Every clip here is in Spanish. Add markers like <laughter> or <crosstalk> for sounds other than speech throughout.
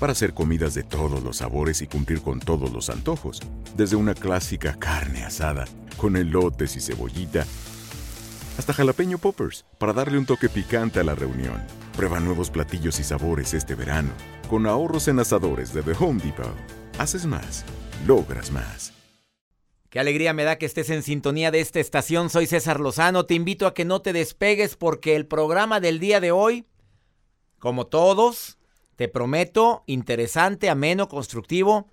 Para hacer comidas de todos los sabores y cumplir con todos los antojos, desde una clásica carne asada, con elotes y cebollita, hasta jalapeño poppers, para darle un toque picante a la reunión. Prueba nuevos platillos y sabores este verano, con ahorros en asadores de The Home Depot. Haces más, logras más. Qué alegría me da que estés en sintonía de esta estación. Soy César Lozano. Te invito a que no te despegues porque el programa del día de hoy, como todos, te prometo, interesante, ameno, constructivo.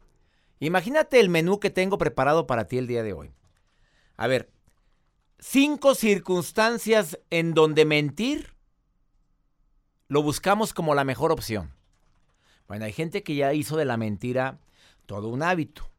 Imagínate el menú que tengo preparado para ti el día de hoy. A ver, cinco circunstancias en donde mentir lo buscamos como la mejor opción. Bueno, hay gente que ya hizo de la mentira todo un hábito.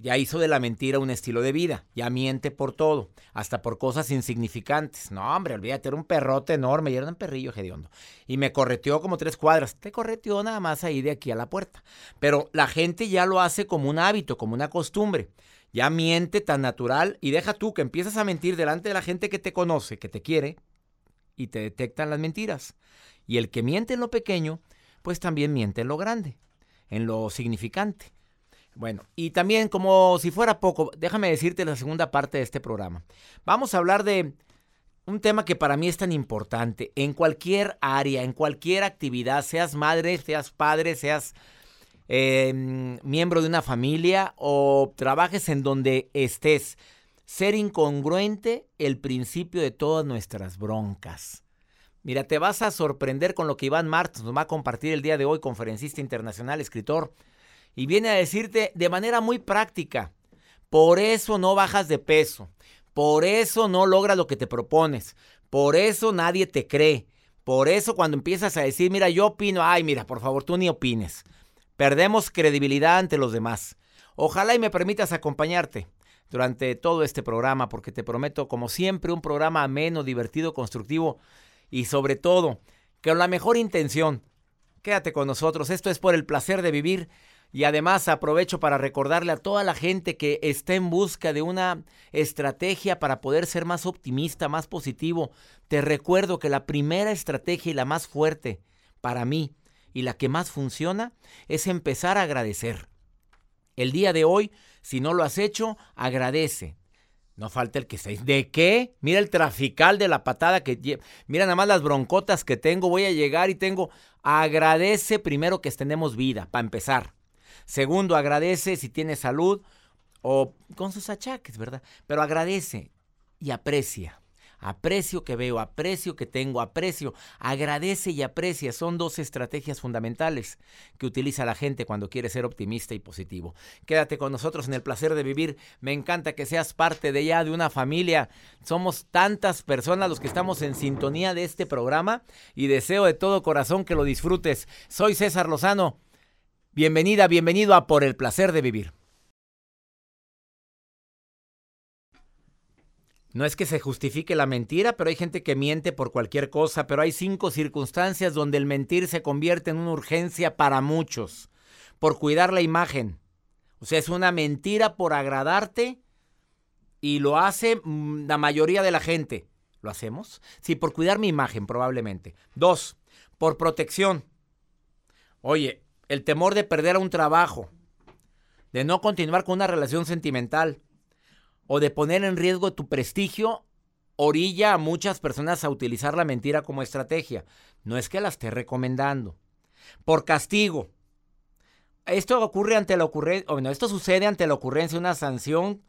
Ya hizo de la mentira un estilo de vida. Ya miente por todo. Hasta por cosas insignificantes. No, hombre, olvídate, era un perrote enorme. Y era un perrillo hediondo. Y me correteó como tres cuadras. Te correteó nada más ahí de aquí a la puerta. Pero la gente ya lo hace como un hábito, como una costumbre. Ya miente tan natural. Y deja tú que empiezas a mentir delante de la gente que te conoce, que te quiere. Y te detectan las mentiras. Y el que miente en lo pequeño, pues también miente en lo grande. En lo significante. Bueno, y también como si fuera poco, déjame decirte la segunda parte de este programa. Vamos a hablar de un tema que para mí es tan importante en cualquier área, en cualquier actividad, seas madre, seas padre, seas eh, miembro de una familia o trabajes en donde estés. Ser incongruente, el principio de todas nuestras broncas. Mira, te vas a sorprender con lo que Iván Martins nos va a compartir el día de hoy, conferencista internacional, escritor y viene a decirte de manera muy práctica, por eso no bajas de peso, por eso no logras lo que te propones, por eso nadie te cree, por eso cuando empiezas a decir, mira, yo opino, ay, mira, por favor, tú ni opines. Perdemos credibilidad ante los demás. Ojalá y me permitas acompañarte durante todo este programa, porque te prometo, como siempre, un programa ameno, divertido, constructivo y sobre todo, con la mejor intención. Quédate con nosotros, esto es por el placer de vivir. Y además aprovecho para recordarle a toda la gente que está en busca de una estrategia para poder ser más optimista, más positivo. Te recuerdo que la primera estrategia y la más fuerte para mí y la que más funciona es empezar a agradecer. El día de hoy, si no lo has hecho, agradece. No falta el que se... ¿De qué? Mira el trafical de la patada que... Mira nada más las broncotas que tengo. Voy a llegar y tengo... Agradece primero que tenemos vida, para empezar. Segundo, agradece si tiene salud o con sus achaques, ¿verdad? Pero agradece y aprecia. Aprecio que veo, aprecio que tengo, aprecio, agradece y aprecia. Son dos estrategias fundamentales que utiliza la gente cuando quiere ser optimista y positivo. Quédate con nosotros en el placer de vivir. Me encanta que seas parte de ya de una familia. Somos tantas personas los que estamos en sintonía de este programa y deseo de todo corazón que lo disfrutes. Soy César Lozano. Bienvenida, bienvenido a Por el Placer de Vivir. No es que se justifique la mentira, pero hay gente que miente por cualquier cosa, pero hay cinco circunstancias donde el mentir se convierte en una urgencia para muchos, por cuidar la imagen. O sea, es una mentira por agradarte y lo hace mm, la mayoría de la gente. ¿Lo hacemos? Sí, por cuidar mi imagen probablemente. Dos, por protección. Oye, el temor de perder a un trabajo, de no continuar con una relación sentimental o de poner en riesgo tu prestigio, orilla a muchas personas a utilizar la mentira como estrategia. No es que la esté recomendando. Por castigo. esto ocurre ante la ocurrencia, bueno, esto sucede ante la ocurrencia de una sanción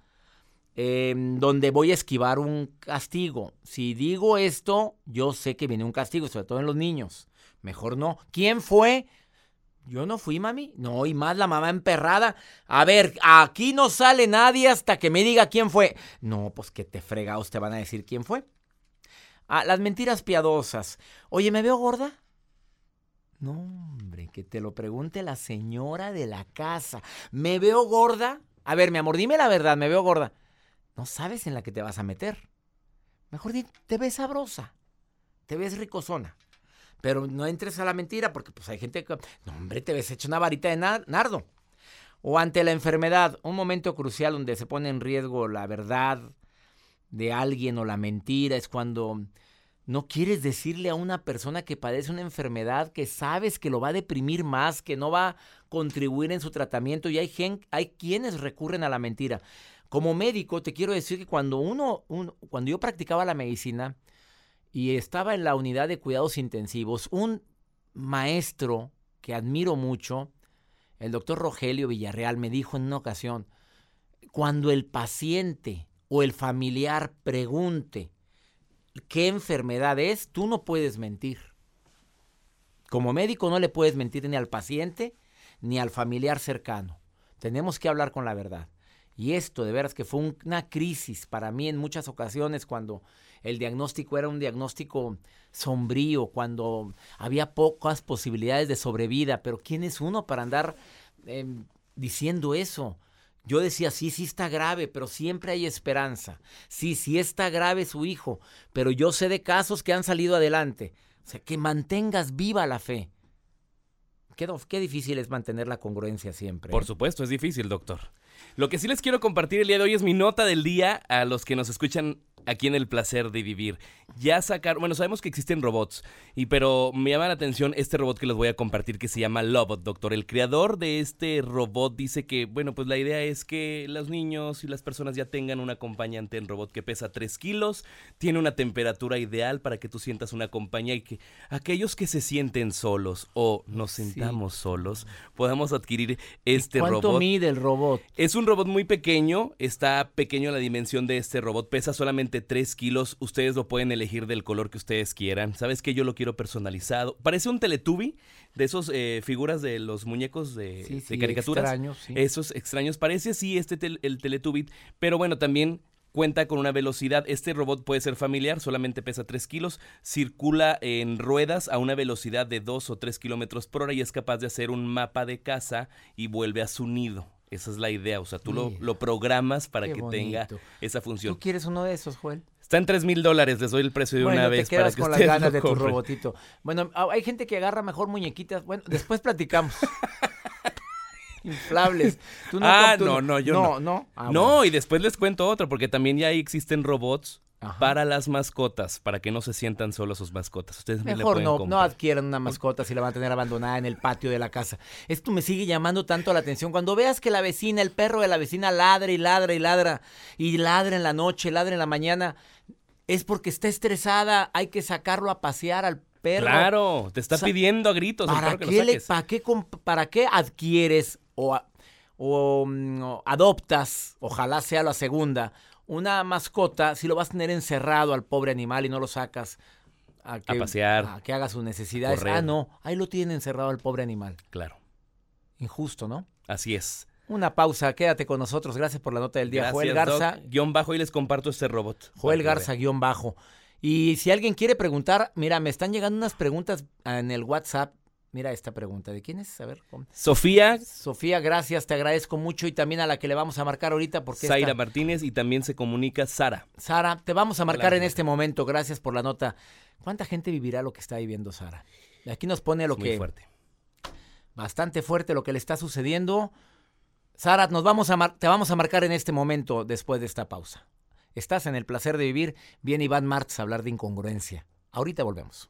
em, donde voy a esquivar un castigo. Si digo esto, yo sé que viene un castigo, sobre todo en los niños. Mejor no. ¿Quién fue? Yo no fui, mami. No, y más la mamá emperrada. A ver, aquí no sale nadie hasta que me diga quién fue. No, pues que te fregados te van a decir quién fue. Ah, las mentiras piadosas. Oye, ¿me veo gorda? No, hombre, que te lo pregunte la señora de la casa. ¿Me veo gorda? A ver, mi amor, dime la verdad, me veo gorda. No sabes en la que te vas a meter. Mejor te ves sabrosa. Te ves ricosona. Pero no entres a la mentira porque pues hay gente que... No, hombre, te ves hecho una varita de nardo. O ante la enfermedad, un momento crucial donde se pone en riesgo la verdad de alguien o la mentira es cuando no quieres decirle a una persona que padece una enfermedad que sabes que lo va a deprimir más, que no va a contribuir en su tratamiento y hay, hay quienes recurren a la mentira. Como médico te quiero decir que cuando uno, cuando yo practicaba la medicina y estaba en la unidad de cuidados intensivos, un maestro que admiro mucho, el doctor Rogelio Villarreal, me dijo en una ocasión, cuando el paciente o el familiar pregunte qué enfermedad es, tú no puedes mentir. Como médico no le puedes mentir ni al paciente ni al familiar cercano. Tenemos que hablar con la verdad. Y esto de veras que fue una crisis para mí en muchas ocasiones cuando el diagnóstico era un diagnóstico sombrío, cuando había pocas posibilidades de sobrevida. Pero ¿quién es uno para andar em, diciendo eso? Yo decía, sí, sí está grave, pero siempre hay esperanza. Sí, sí está grave su hijo, pero yo sé de casos que han salido adelante. O sea, que mantengas viva la fe. Qué, qué difícil es mantener la congruencia siempre. Por ¿eh? supuesto, es difícil, doctor. Lo que sí les quiero compartir el día de hoy es mi nota del día a los que nos escuchan aquí en el placer de vivir. Ya sacar, bueno, sabemos que existen robots, y pero me llama la atención este robot que les voy a compartir que se llama Lobot, doctor. El creador de este robot dice que, bueno, pues la idea es que los niños y las personas ya tengan un acompañante en robot que pesa 3 kilos, tiene una temperatura ideal para que tú sientas una compañía y que aquellos que se sienten solos o nos sentamos solos podamos adquirir este robot. ¿Cuánto mide el robot? Es un robot muy pequeño, está pequeño la dimensión de este robot, pesa solamente 3 kilos. Ustedes lo pueden elegir del color que ustedes quieran. ¿Sabes que Yo lo quiero personalizado. Parece un Teletubby, de esos eh, figuras de los muñecos de, caricaturas. Extraños, Esos extraños. Parece sí este el Teletubby, pero bueno, también cuenta con una velocidad. Este robot puede ser familiar, solamente pesa 3 kilos, circula en ruedas a una velocidad de 2 o 3 kilómetros por hora y es capaz de hacer un mapa de casa y vuelve a su nido. Esa es la idea, o sea, tú lo, programas para que tenga esa función. ¿Tú quieres uno de esos, Joel? Está en 3 mil dólares, les doy el precio de una vez. Te quedas con las ganas de tu robotito. Bueno, hay gente que agarra mejor muñequitas. Bueno, después platicamos. <laughs> Inflables. ah, no, no, yo no. No, no. Ah, y después les cuento otro, porque también ya existen robots para las mascotas, para que no se sientan solos sus mascotas. Ustedes Mejor no, no adquieran una mascota si la van a tener abandonada en el patio de la casa. Esto me sigue llamando tanto la atención. Cuando veas que la vecina, el perro de la vecina ladra y ladra y ladra, y ladra en la noche, ladra en la mañana, es porque está estresada, hay que sacarlo a pasear al perro. Claro, te está pidiendo a gritos. ¿Para, qué, para, qué, ¿Para qué adquieres o, o mm, adoptas, ojalá sea la segunda, una mascota, si lo vas a tener encerrado al pobre animal y no lo sacas a, pasear, a que haga sus necesidades. Ah, no, ahí lo tiene encerrado al pobre animal. Claro. Injusto, ¿no? Así es. Una pausa, quédate con nosotros. Gracias por la nota del día. Joel Garza. guion bajo y les comparto este robot. Joel Garza, guion bajo. Y si alguien quiere preguntar, mira, me están llegando unas preguntas en el WhatsApp Mira esta pregunta. ¿De quién es? A ver. Sofía. Sofía, gracias, te agradezco mucho y también a la que le vamos a marcar ahorita porque Zaira Martínez y también se comunica Sara. Sara, te vamos a marcar en este momento. Gracias por la nota. ¿Cuánta gente vivirá lo que está viviendo Sara? Aquí nos pone lo que fuerte. Bastante fuerte lo que le está sucediendo. Sara, nos vamos a te vamos a marcar en este momento después de esta pausa. Estás en el placer de vivir. Viene Iván Martz a hablar de incongruencia. Ahorita volvemos.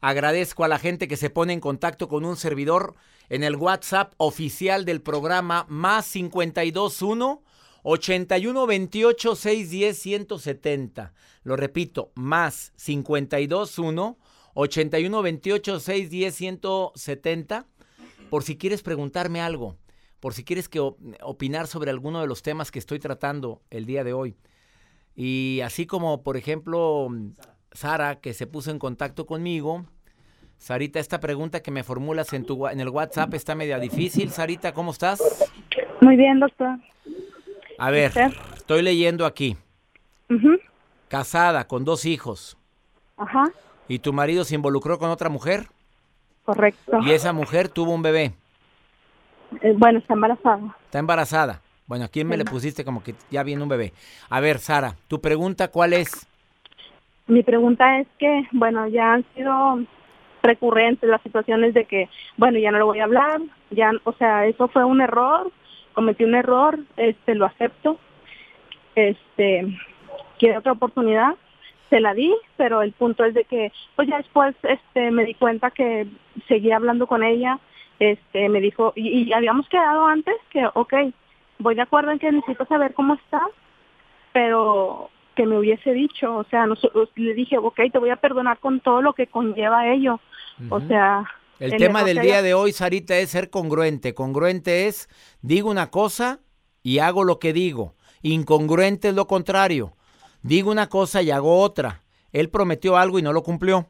Agradezco a la gente que se pone en contacto con un servidor en el WhatsApp oficial del programa más 521 81 28 610 170. Lo repito, más 521 81 28 610 170. Por si quieres preguntarme algo, por si quieres que opinar sobre alguno de los temas que estoy tratando el día de hoy. Y así como, por ejemplo, Sara, que se puso en contacto conmigo. Sarita, esta pregunta que me formulas en, tu, en el WhatsApp está media difícil. Sarita, ¿cómo estás? Muy bien, doctor. A ver, estoy leyendo aquí. Casada, con dos hijos. Ajá. ¿Y tu marido se involucró con otra mujer? Correcto. ¿Y esa mujer tuvo un bebé? Eh, bueno, está embarazada. Está embarazada. Bueno, ¿a quién me le pusiste como que ya viene un bebé? A ver, Sara, tu pregunta, ¿cuál es? Mi pregunta es que, bueno, ya han sido recurrentes las situaciones de que, bueno, ya no lo voy a hablar, ya, o sea, eso fue un error, cometí un error, este, lo acepto, este, quiero otra oportunidad, se la di, pero el punto es de que, pues ya después, este, me di cuenta que seguía hablando con ella, este, me dijo, y, y habíamos quedado antes que, ok, voy de acuerdo en que necesito saber cómo está, pero que me hubiese dicho, o sea, le dije, ok, te voy a perdonar con todo lo que conlleva ello, o sea... El tema del día de hoy, Sarita, es ser congruente. Congruente es, digo una cosa y hago lo que digo. Incongruente es lo contrario. Digo una cosa y hago otra. Él prometió algo y no lo cumplió.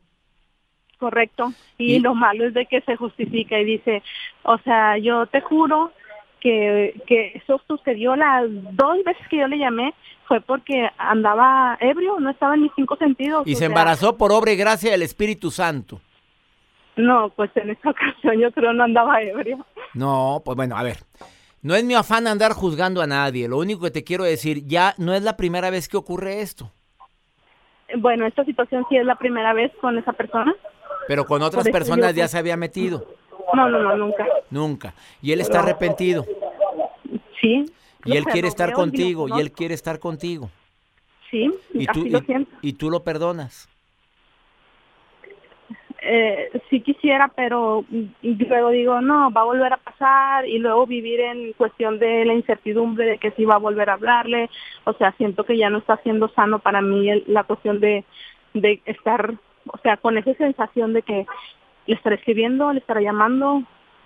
Correcto. Y, y lo malo es de que se justifica y dice, o sea, yo te juro que, que eso sucedió las dos veces que yo le llamé fue porque andaba ebrio, no estaba en mis cinco sentidos. Y se embarazó por obra y gracia del Espíritu Santo. No, pues en esta <laughs> ocasión yo creo no andaba ebrio. No, pues bueno, a ver. No es mi afán andar juzgando a nadie. Lo único que te quiero decir, ya no es la primera vez que ocurre esto. Bueno, esta situación sí es la primera vez con esa persona. Pero con otras personas ya se había metido. No, no, no, nunca. Nunca. ¿Y él está arrepentido? Sí. Y él quiere estar contigo, y él quiere estar contigo. Sí, y tú, así lo. Y, tú lo perdonas. Eh, sí quisiera, pero luego digo, no, va a volver a pasar y luego vivir en cuestión de la incertidumbre de que sí va a volver a hablarle. O sea, siento que ya no está siendo sano para mí la cuestión de, de estar, o sea, con esa sensación de que le estaré escribiendo, le estaré llamando,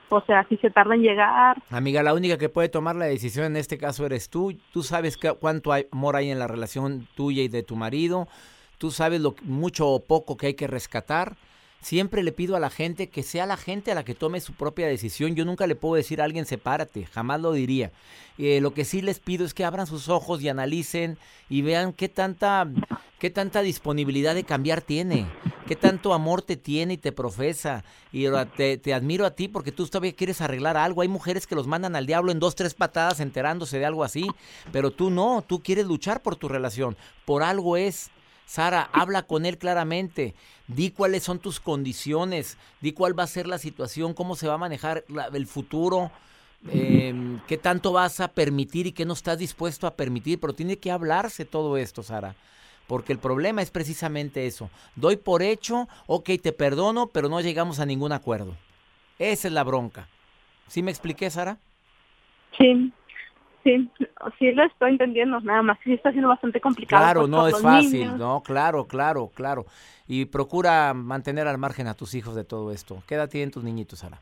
o sea, si se tarda en llegar. Amiga, la única que puede tomar la decisión en este caso eres tú. Tú sabes cuánto amor hay en la relación tuya y de tu marido. Tú sabes lo mucho o poco que hay que rescatar. Siempre le pido a la gente que sea la gente a la que tome su propia decisión. Yo nunca le puedo decir a alguien sepárate, jamás lo diría. Eh, lo que sí les pido es que abran sus ojos y analicen y vean qué tanta, qué tanta disponibilidad de cambiar tiene, qué tanto amor te tiene y te profesa. Y te, te admiro a ti porque tú todavía quieres arreglar algo. Hay mujeres que los mandan al diablo en dos, tres patadas enterándose de algo así, pero tú no, tú quieres luchar por tu relación. Por algo es. Sara, habla con él claramente. Di cuáles son tus condiciones, di cuál va a ser la situación, cómo se va a manejar el futuro, em, qué tanto vas a permitir y qué no estás dispuesto a permitir. Pero tiene que hablarse todo esto, Sara. Porque el problema es precisamente eso. Doy por hecho, ok, te perdono, pero no llegamos a ningún acuerdo. Esa es la bronca. ¿Sí me expliqué, Sara? Sí. Sí, sí lo estoy entendiendo, nada más sí está siendo bastante complicado. Claro, no es fácil, no, claro, claro, claro. Y procura mantener al margen a tus hijos de todo esto. ¿Qué edad tienen tus niñitos, Sara?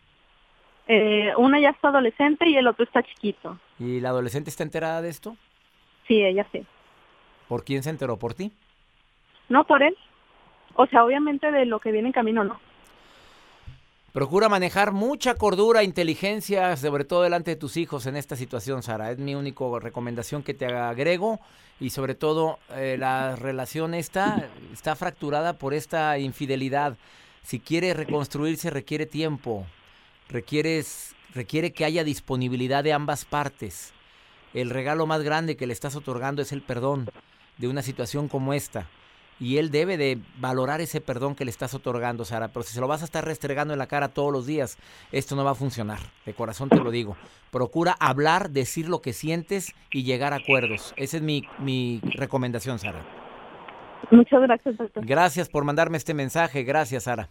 Eh, una ya está adolescente y el otro está chiquito. ¿Y la adolescente está enterada de esto? Sí, ella sí. ¿Por quién se enteró? ¿Por ti? No, por él. O sea, obviamente de lo que viene en camino, no. Procura manejar mucha cordura, inteligencia, sobre todo delante de tus hijos en esta situación, Sara. Es mi única recomendación que te agrego. Y sobre todo, eh, la relación está, está fracturada por esta infidelidad. Si quiere reconstruirse, requiere tiempo. Requieres, requiere que haya disponibilidad de ambas partes. El regalo más grande que le estás otorgando es el perdón de una situación como esta y él debe de valorar ese perdón que le estás otorgando, Sara. Pero si se lo vas a estar restregando en la cara todos los días, esto no va a funcionar. De corazón te lo digo. Procura hablar, decir lo que sientes y llegar a acuerdos. Esa es mi, mi recomendación, Sara. Muchas gracias, doctor. Gracias por mandarme este mensaje. Gracias, Sara.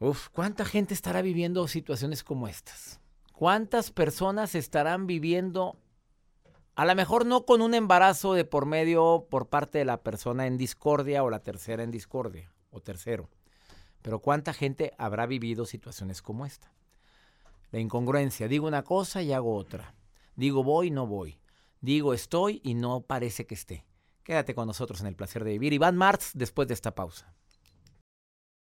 Uf, ¿cuánta gente estará viviendo situaciones como estas? ¿Cuántas personas estarán viviendo a lo mejor no con un embarazo de por medio por parte de la persona en discordia o la tercera en discordia o tercero. Pero ¿cuánta gente habrá vivido situaciones como esta? La incongruencia. Digo una cosa y hago otra. Digo voy y no voy. Digo estoy y no parece que esté. Quédate con nosotros en el placer de vivir. Iván Martz después de esta pausa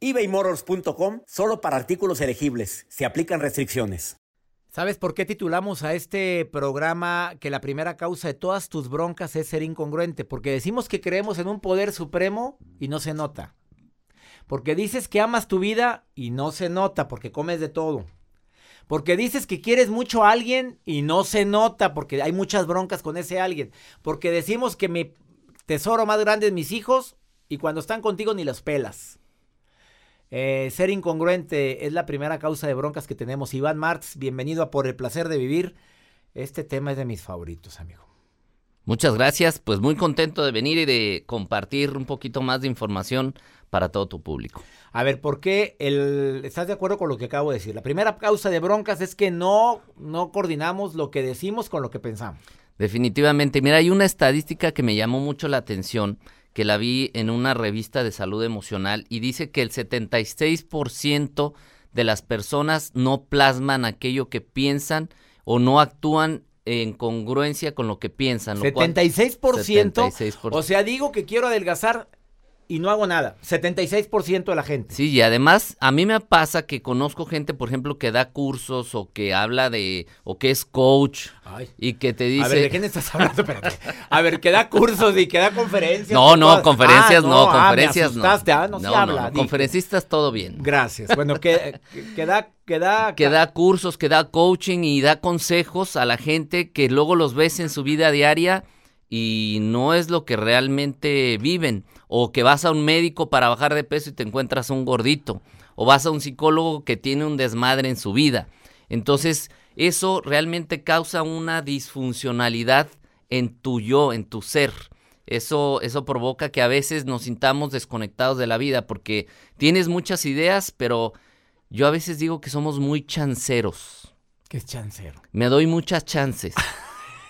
ebaymotors.com solo para artículos elegibles. Se aplican restricciones. ¿Sabes por qué titulamos a este programa que la primera causa de todas tus broncas es ser incongruente? Porque decimos que creemos en un poder supremo y no se nota. Porque dices que amas tu vida y no se nota porque comes de todo. Porque dices que quieres mucho a alguien y no se nota porque hay muchas broncas con ese alguien. Porque decimos que mi tesoro más grande es mis hijos y cuando están contigo ni los pelas. Eh, ser incongruente es la primera causa de broncas que tenemos. Iván Marx, bienvenido a Por el Placer de Vivir. Este tema es de mis favoritos, amigo. Muchas gracias, pues muy contento de venir y de compartir un poquito más de información para todo tu público. A ver, ¿por qué el, estás de acuerdo con lo que acabo de decir? La primera causa de broncas es que no, no coordinamos lo que decimos con lo que pensamos. Definitivamente, mira, hay una estadística que me llamó mucho la atención que la vi en una revista de salud emocional y dice que el 76% de las personas no plasman aquello que piensan o no actúan en congruencia con lo que piensan. 76%, 76%. O sea, digo que quiero adelgazar y no hago nada. 76% de la gente. Sí, y además a mí me pasa que conozco gente, por ejemplo, que da cursos o que habla de, o que es coach y que te dice... A ver, ¿de quién estás hablando? Espérate. A ver, que da cursos y que da conferencias. No, no, conferencias ah, no, conferencias no. Ah, no, se habla. conferencistas todo bien. Gracias. Bueno, que, que da... Que da, <laughs> que da cursos, que da coaching y da consejos a la gente que luego los ves en su vida diaria y no es lo que realmente viven. O que vas a un médico para bajar de peso y te encuentras un gordito. O vas a un psicólogo que tiene un desmadre en su vida. Entonces, eso realmente causa una disfuncionalidad en tu yo, en tu ser. Eso, eso provoca que a veces nos sintamos desconectados de la vida porque tienes muchas ideas, pero yo a veces digo que somos muy chanceros. ¿Qué es chancero? Me doy muchas chances. <laughs>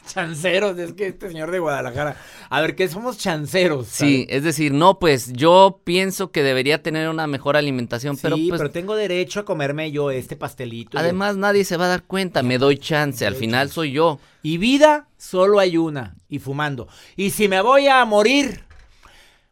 chanceros, es que este señor de Guadalajara. A ver, ¿qué somos chanceros? Sí, es decir, no, pues yo pienso que debería tener una mejor alimentación, pero pues, pero tengo derecho a comerme yo este pastelito. Además, nadie se va a dar cuenta, me doy chance, al final soy yo. Y vida, solo hay una, y fumando. Y si me voy a morir,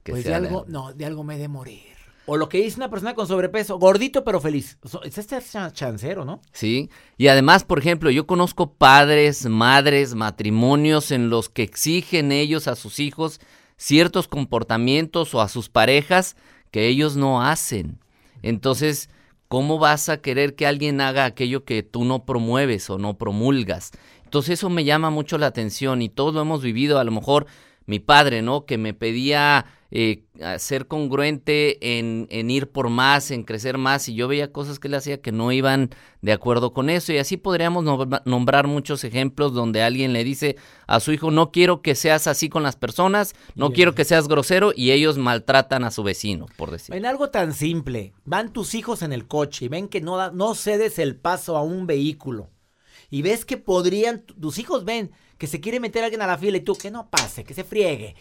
pues de algo, no, de algo me he de morir. O lo que dice una persona con sobrepeso, gordito pero feliz. Es este chancero, ¿no? Sí. Y además, por ejemplo, yo conozco padres, madres, matrimonios en los que exigen ellos a sus hijos ciertos comportamientos o a sus parejas que ellos no hacen. Entonces, ¿cómo vas a querer que alguien haga aquello que tú no promueves o no promulgas? Entonces, eso me llama mucho la atención y todos lo hemos vivido. A lo mejor mi padre, ¿no? Que me pedía eh, ser congruente en, en, ir por más, en crecer más, y yo veía cosas que él hacía que no iban de acuerdo con eso, y así podríamos nombrar muchos ejemplos donde alguien le dice a su hijo, no quiero que seas así con las personas, no quiero que seas grosero, y ellos maltratan a su vecino, por decir. En algo tan simple, van tus hijos en el coche y ven que no, no cedes el paso a un vehículo y ves que podrían, tus hijos ven que se quiere meter alguien a la fila y tú que no pase, que se friegue.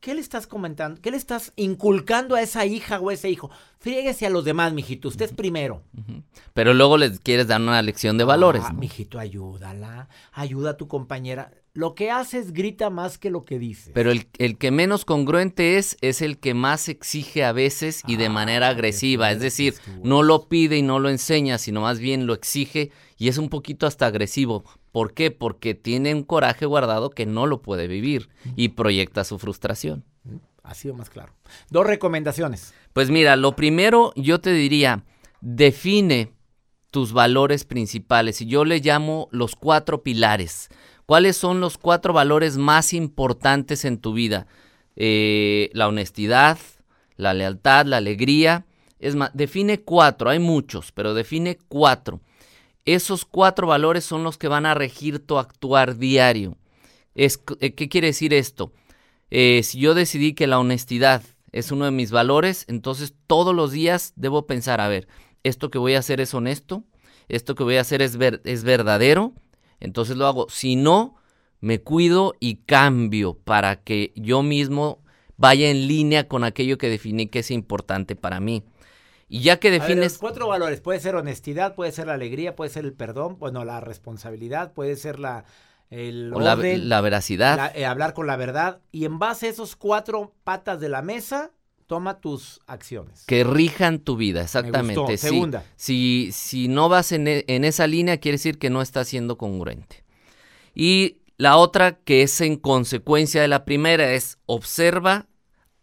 ¿Qué le estás comentando? ¿Qué le estás inculcando a esa hija o ese hijo? Fríguese a los demás, mijito. Usted es primero. Pero luego les quieres dar una lección de valores. Ah, ¿no? mijito, ayúdala. Ayuda a tu compañera. Lo que haces grita más que lo que dices. Pero el, el que menos congruente es, es el que más exige a veces y de Ah, manera agresiva. Es decir, no lo pide y no lo enseña, sino más bien lo exige y es un poquito hasta agresivo. ¿Por qué? Porque tiene un coraje guardado que no lo puede vivir y proyecta su frustración. Ha sido más claro. Dos recomendaciones. Pues mira, lo primero yo te diría, define tus valores principales y yo le llamo los cuatro pilares. ¿Cuáles son los cuatro valores más importantes en tu vida? Eh, la honestidad, la lealtad, la alegría. Es más, define cuatro, hay muchos, pero define cuatro. Esos cuatro valores son los que van a regir tu actuar diario. Eh, ¿Qué quiere decir esto? Eh, si yo decidí que la honestidad es uno de mis valores, entonces todos los días debo pensar, a ver, esto que voy a hacer es honesto, esto que voy a hacer es, ver- es verdadero, entonces lo hago. Si no, me cuido y cambio para que yo mismo vaya en línea con aquello que definí que es importante para mí. Y ya que A ver, los defines... cuatro valores. Puede ser honestidad, puede ser la alegría, puede ser el perdón, bueno, la responsabilidad, puede ser la, el o la, orden, la veracidad. la- eh, hablar con la verdad. Y en base a esos cuatro patas de la mesa, toma tus acciones. que rijan tu vida, exactamente. gustó. Segunda. Si, si no vas en, e- en esa línea, quiere decir que no estás siendo congruente. Y la otra, que es en consecuencia de la primera, es observa,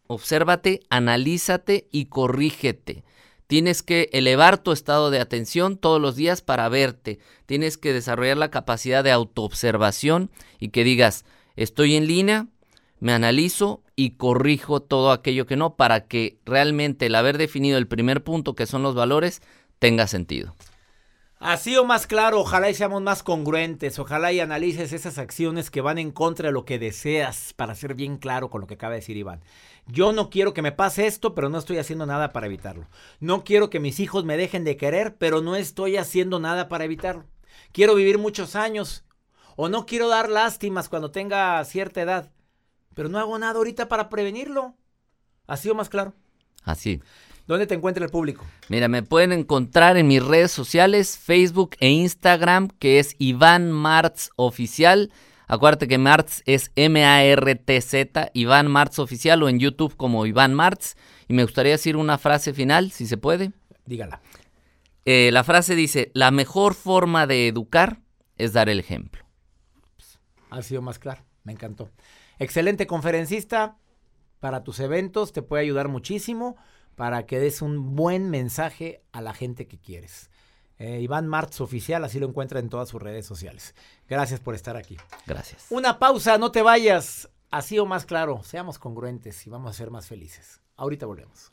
obsérvate, analízate y corrígete. Tienes que elevar tu estado de atención todos los días para verte. Tienes que desarrollar la capacidad de autoobservación y que digas, estoy en línea, me analizo y corrijo todo aquello que no para que realmente el haber definido el primer punto que son los valores tenga sentido. Así o más claro, ojalá y seamos más congruentes, ojalá y analices esas acciones que van en contra de lo que deseas, para ser bien claro con lo que acaba de decir Iván. Yo no quiero que me pase esto, pero no estoy haciendo nada para evitarlo. No quiero que mis hijos me dejen de querer, pero no estoy haciendo nada para evitarlo. Quiero vivir muchos años, o no quiero dar lástimas cuando tenga cierta edad, pero no hago nada ahorita para prevenirlo. Así o más claro. Así. ¿Dónde te encuentra el público? Mira, me pueden encontrar en mis redes sociales, Facebook e Instagram, que es Iván Martz Oficial. Acuérdate que Martz es M-A-R-T-Z, Iván Martz Oficial, o en YouTube como Iván Martz. Y me gustaría decir una frase final, si se puede. Dígala. Eh, la frase dice, la mejor forma de educar es dar el ejemplo. Ha sido más claro. Me encantó. Excelente conferencista. Para tus eventos te puede ayudar muchísimo para que des un buen mensaje a la gente que quieres. Eh, Iván Martz Oficial, así lo encuentra en todas sus redes sociales. Gracias por estar aquí. Gracias. Una pausa, no te vayas. Así o más claro, seamos congruentes y vamos a ser más felices. Ahorita volvemos.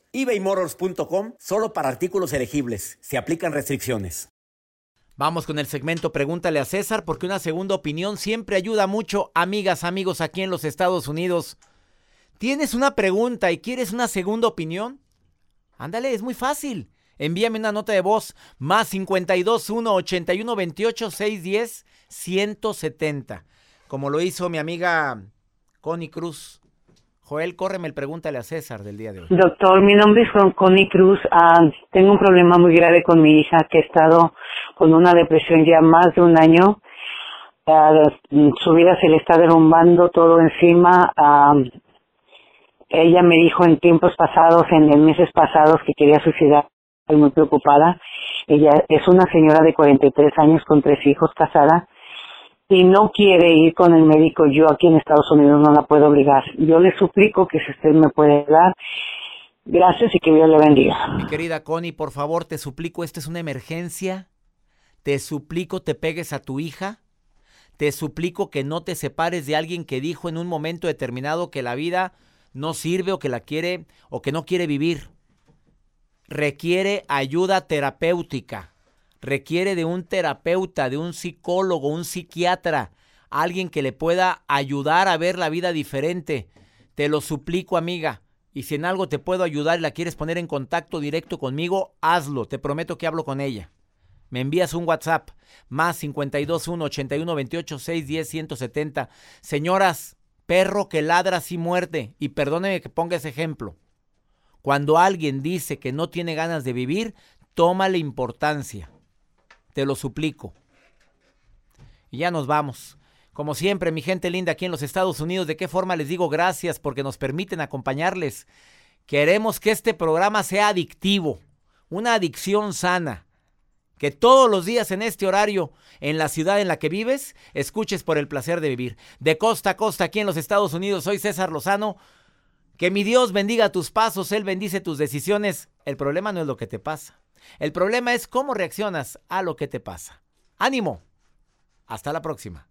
ebaymotors.com solo para artículos elegibles. Se aplican restricciones. Vamos con el segmento Pregúntale a César, porque una segunda opinión siempre ayuda mucho, amigas, amigos, aquí en los Estados Unidos. ¿Tienes una pregunta y quieres una segunda opinión? Ándale, es muy fácil. Envíame una nota de voz más 521 81 28 610 170. Como lo hizo mi amiga Connie Cruz. Joel, córreme el pregúntale a César del día de hoy. Doctor, mi nombre es Con- Connie Cruz. Ah, tengo un problema muy grave con mi hija que ha estado con una depresión ya más de un año. Ah, su vida se le está derrumbando todo encima. Ah, ella me dijo en tiempos pasados, en, en meses pasados, que quería suicidar. Estoy muy preocupada. Ella es una señora de 43 años con tres hijos casada y no quiere ir con el médico, yo aquí en Estados Unidos no la puedo obligar. Yo le suplico que si usted me puede dar, gracias y que Dios le bendiga. Mi querida Connie, por favor, te suplico, esta es una emergencia. Te suplico, te pegues a tu hija. te suplico que no te separes de alguien que dijo en un momento determinado que la vida no sirve o que la quiere o que no quiere vivir. Requiere ayuda terapéutica. Requiere de un terapeuta, de un psicólogo, un psiquiatra, alguien que le pueda ayudar a ver la vida diferente. Te lo suplico, amiga. Y si en algo te puedo ayudar y la quieres poner en contacto directo conmigo, hazlo. Te prometo que hablo con ella. Me envías un WhatsApp más 521 81 28 610 170. Señoras, perro que ladra sí muerde. Y perdóneme que ponga ese ejemplo. Cuando alguien dice que no tiene ganas de vivir, tómale importancia. Te lo suplico. Y ya nos vamos. Como siempre, mi gente linda aquí en los Estados Unidos, ¿de qué forma les digo gracias porque nos permiten acompañarles? Queremos que este programa sea adictivo, una adicción sana. Que todos los días en este horario, en la ciudad en la que vives, escuches por el placer de vivir. De costa a costa aquí en los Estados Unidos, soy César Lozano. Que mi Dios bendiga tus pasos, Él bendice tus decisiones. El problema no es lo que te pasa. El problema es cómo reaccionas a lo que te pasa. Ánimo. Hasta la próxima.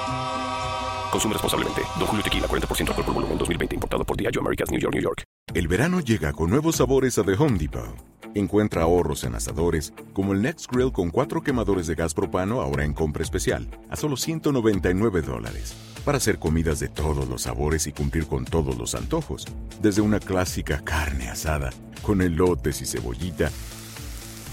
Consume responsablemente. Don Julio Tequila, 40% alcohol por volumen, 2020. Importado por Diageo Americas, New York, New York. El verano llega con nuevos sabores a The Home Depot. Encuentra ahorros en asadores, como el Next Grill con cuatro quemadores de gas propano ahora en compra especial, a solo 199 dólares. Para hacer comidas de todos los sabores y cumplir con todos los antojos. Desde una clásica carne asada, con elotes y cebollita,